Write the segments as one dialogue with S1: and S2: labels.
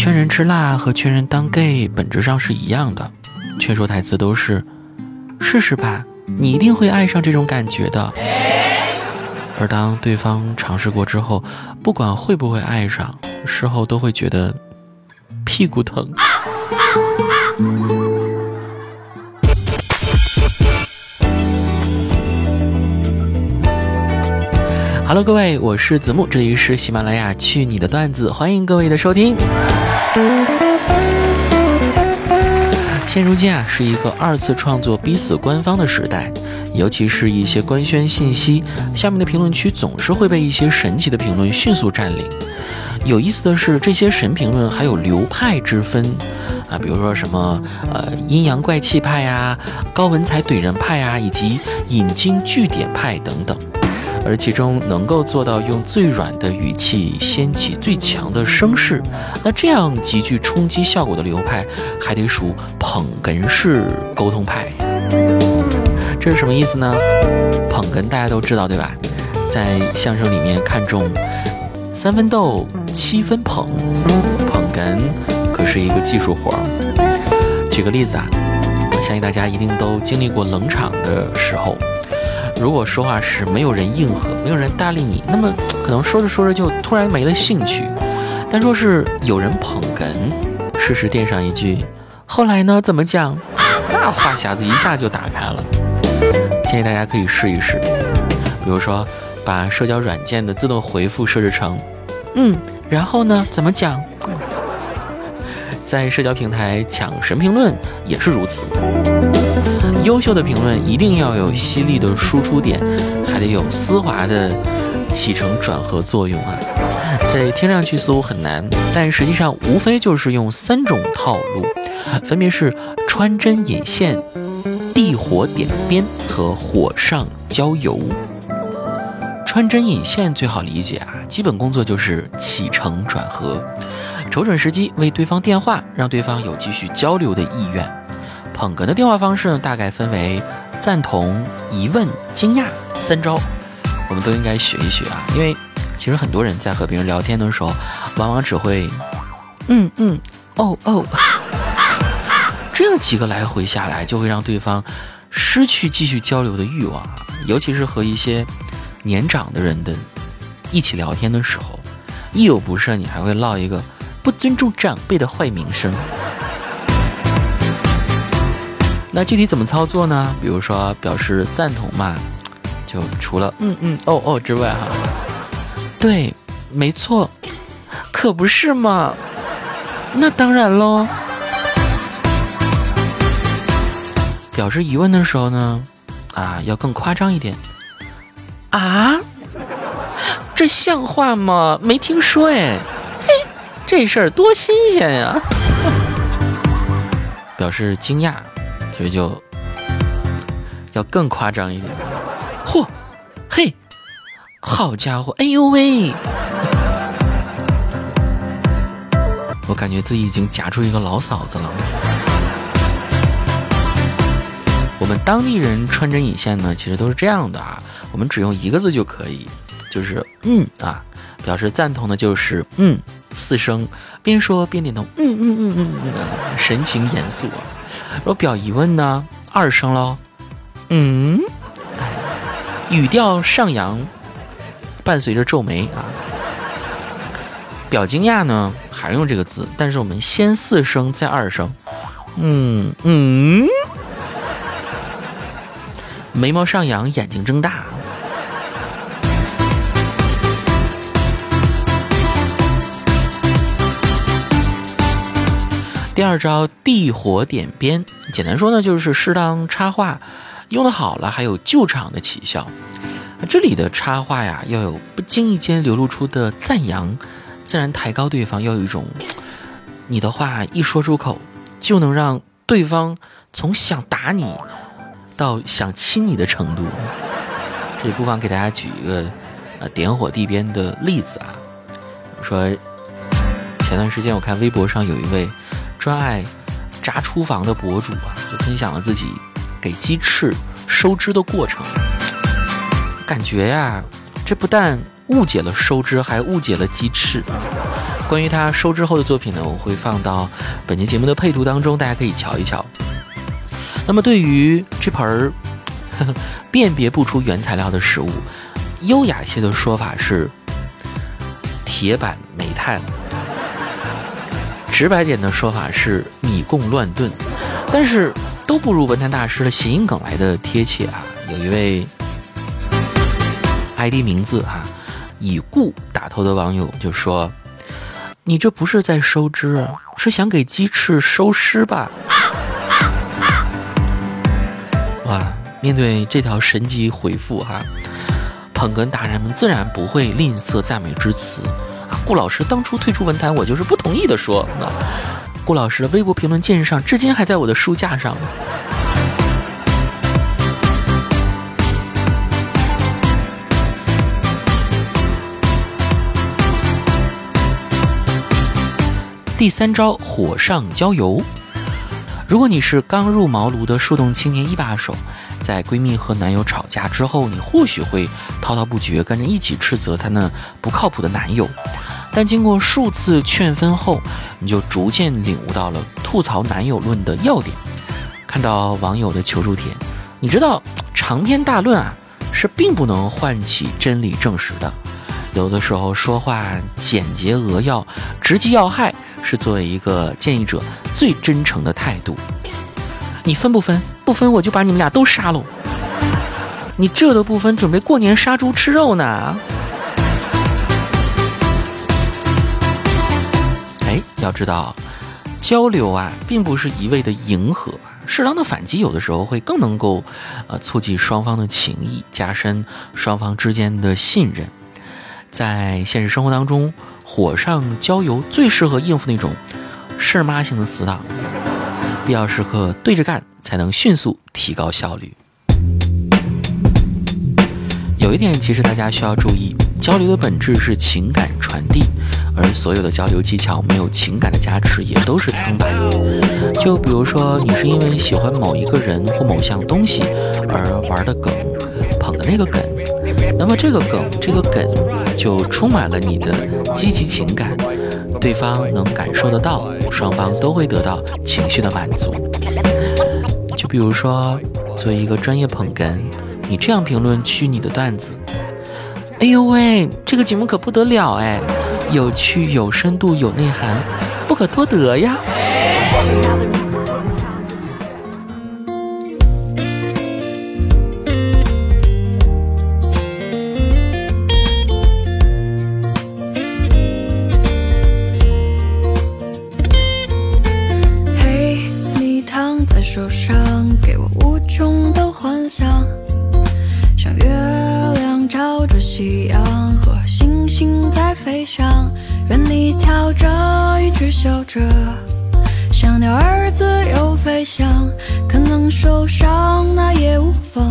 S1: 劝人吃辣和劝人当 gay 本质上是一样的，劝说台词都是试试吧，你一定会爱上这种感觉的。而当对方尝试过之后，不管会不会爱上，事后都会觉得屁股疼。Hello，各位，我是子木，这里是喜马拉雅去你的段子，欢迎各位的收听。现如今啊，是一个二次创作逼死官方的时代，尤其是一些官宣信息，下面的评论区总是会被一些神奇的评论迅速占领。有意思的是，这些神评论还有流派之分啊，比如说什么呃阴阳怪气派呀、高文采怼人派呀，以及引经据典派等等。而其中能够做到用最软的语气掀起最强的声势，那这样极具冲击效果的流派，还得数捧哏式沟通派。这是什么意思呢？捧哏大家都知道对吧？在相声里面看重三分逗，七分捧，捧哏可是一个技术活儿。举个例子啊，相信大家一定都经历过冷场的时候。如果说话时没有人应和，没有人搭理你，那么 可能说着说着就突然没了兴趣。但若是有人捧哏，适时垫上一句“后来呢？怎么讲？” 那话匣子一下就打开了。建议大家可以试一试，比如说把社交软件的自动回复设置成“嗯，然后呢？怎么讲？” 在社交平台抢神评论也是如此。优秀的评论一定要有犀利的输出点，还得有丝滑的起承转合作用啊！这听上去似乎很难，但实际上无非就是用三种套路，分别是穿针引线、递火点鞭和火上浇油。穿针引线最好理解啊，基本工作就是起承转合，瞅准时机为对方电话，让对方有继续交流的意愿。捧哏的电话方式呢，大概分为赞同、疑问、惊讶三招，我们都应该学一学啊。因为其实很多人在和别人聊天的时候，往往只会嗯嗯哦哦，这样几个来回下来，就会让对方失去继续交流的欲望。尤其是和一些年长的人的一起聊天的时候，一有不慎，你还会落一个不尊重长辈的坏名声。那具体怎么操作呢？比如说表示赞同嘛，就除了嗯嗯哦哦之外哈，对，没错，可不是嘛，那当然喽。表示疑问的时候呢，啊，要更夸张一点，啊，这像话吗？没听说哎，嘿，这事儿多新鲜呀！表示惊讶。所以就要更夸张一点，嚯，嘿，好家伙，哎呦喂！我感觉自己已经夹出一个老嫂子了。我们当地人穿针引线呢，其实都是这样的啊，我们只用一个字就可以，就是嗯啊，表示赞同的就是嗯四声，边说边点头，嗯嗯嗯嗯嗯，神情严肃啊。若表疑问呢，二声喽，嗯，语调上扬，伴随着皱眉啊。表惊讶呢，还用这个字，但是我们先四声再二声，嗯嗯，眉毛上扬，眼睛睁大。二招地火点鞭，简单说呢，就是适当插话，用的好了还有救场的奇效。这里的插话呀，要有不经意间流露出的赞扬，自然抬高对方，要有一种你的话一说出口就能让对方从想打你到想亲你的程度。这里不妨给大家举一个呃点火地边的例子啊，说前段时间我看微博上有一位。专爱炸厨房的博主啊，就分享了自己给鸡翅收汁的过程。感觉呀，这不但误解了收汁，还误解了鸡翅。关于他收汁后的作品呢，我会放到本期节目的配图当中，大家可以瞧一瞧。那么对于这盆儿 辨别不出原材料的食物，优雅些的说法是铁板煤炭，直白点的说法是米供乱炖，但是都不如文坛大师的谐音梗来的贴切啊！有一位 ID 名字哈以故打头的网友就说。你这不是在收汁，是想给鸡翅收尸吧？哇！面对这条神级回复哈，捧哏达人们自然不会吝啬赞美之词。顾老师当初退出文坛，我就是不同意的说。那顾老师的微博评论键上，至今还在我的书架上。第三招火上浇油。如果你是刚入茅庐的树洞青年一把手，在闺蜜和男友吵架之后，你或许会滔滔不绝，跟着一起斥责她那不靠谱的男友。但经过数次劝分后，你就逐渐领悟到了吐槽男友论的要点。看到网友的求助帖，你知道长篇大论啊，是并不能唤起真理证实的。有的时候说话简洁扼要，直击要害。是作为一个建议者最真诚的态度。你分不分？不分我就把你们俩都杀喽！你这都不分，准备过年杀猪吃肉呢？要知道，交流啊，并不是一味的迎合，适当的反击有的时候会更能够，呃，促进双方的情谊，加深双方之间的信任。在现实生活当中。火上浇油最适合应付那种事儿妈型的死党，必要时刻对着干，才能迅速提高效率。有一点，其实大家需要注意，交流的本质是情感传递，而所有的交流技巧没有情感的加持，也都是苍白。就比如说，你是因为喜欢某一个人或某项东西而玩的梗，捧的那个梗。那么这个梗，这个梗就充满了你的积极情感，对方能感受得到，双方都会得到情绪的满足。就比如说，作为一个专业捧哏，你这样评论区你的段子：“哎呦喂，这个节目可不得了哎，有趣、有深度、有内涵，不可多得呀。”
S2: 上任你跳着一直笑着，像鸟儿自由飞翔，可能受伤那也无妨，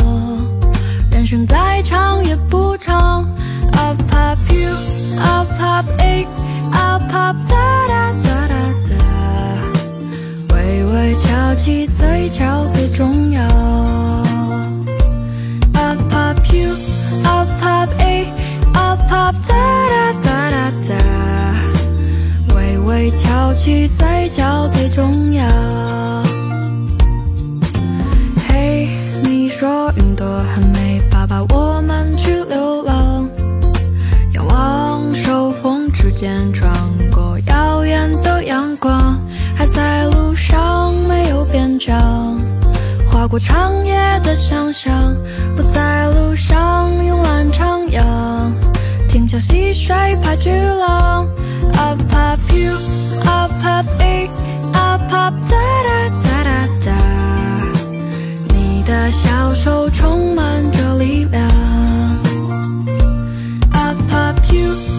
S2: 人生再长也不长，I pop you，I pop it，I pop da da da da da，微微翘起嘴角。翘起嘴角最重要。嘿，你说云朵很美，爸爸，我们去流浪。仰望手风之间穿过耀眼的阳光，还在路上，没有边疆。划过长夜的想象，不在路上慵懒徜徉，听桥溪水拍巨浪。小手充满着力量。Up up u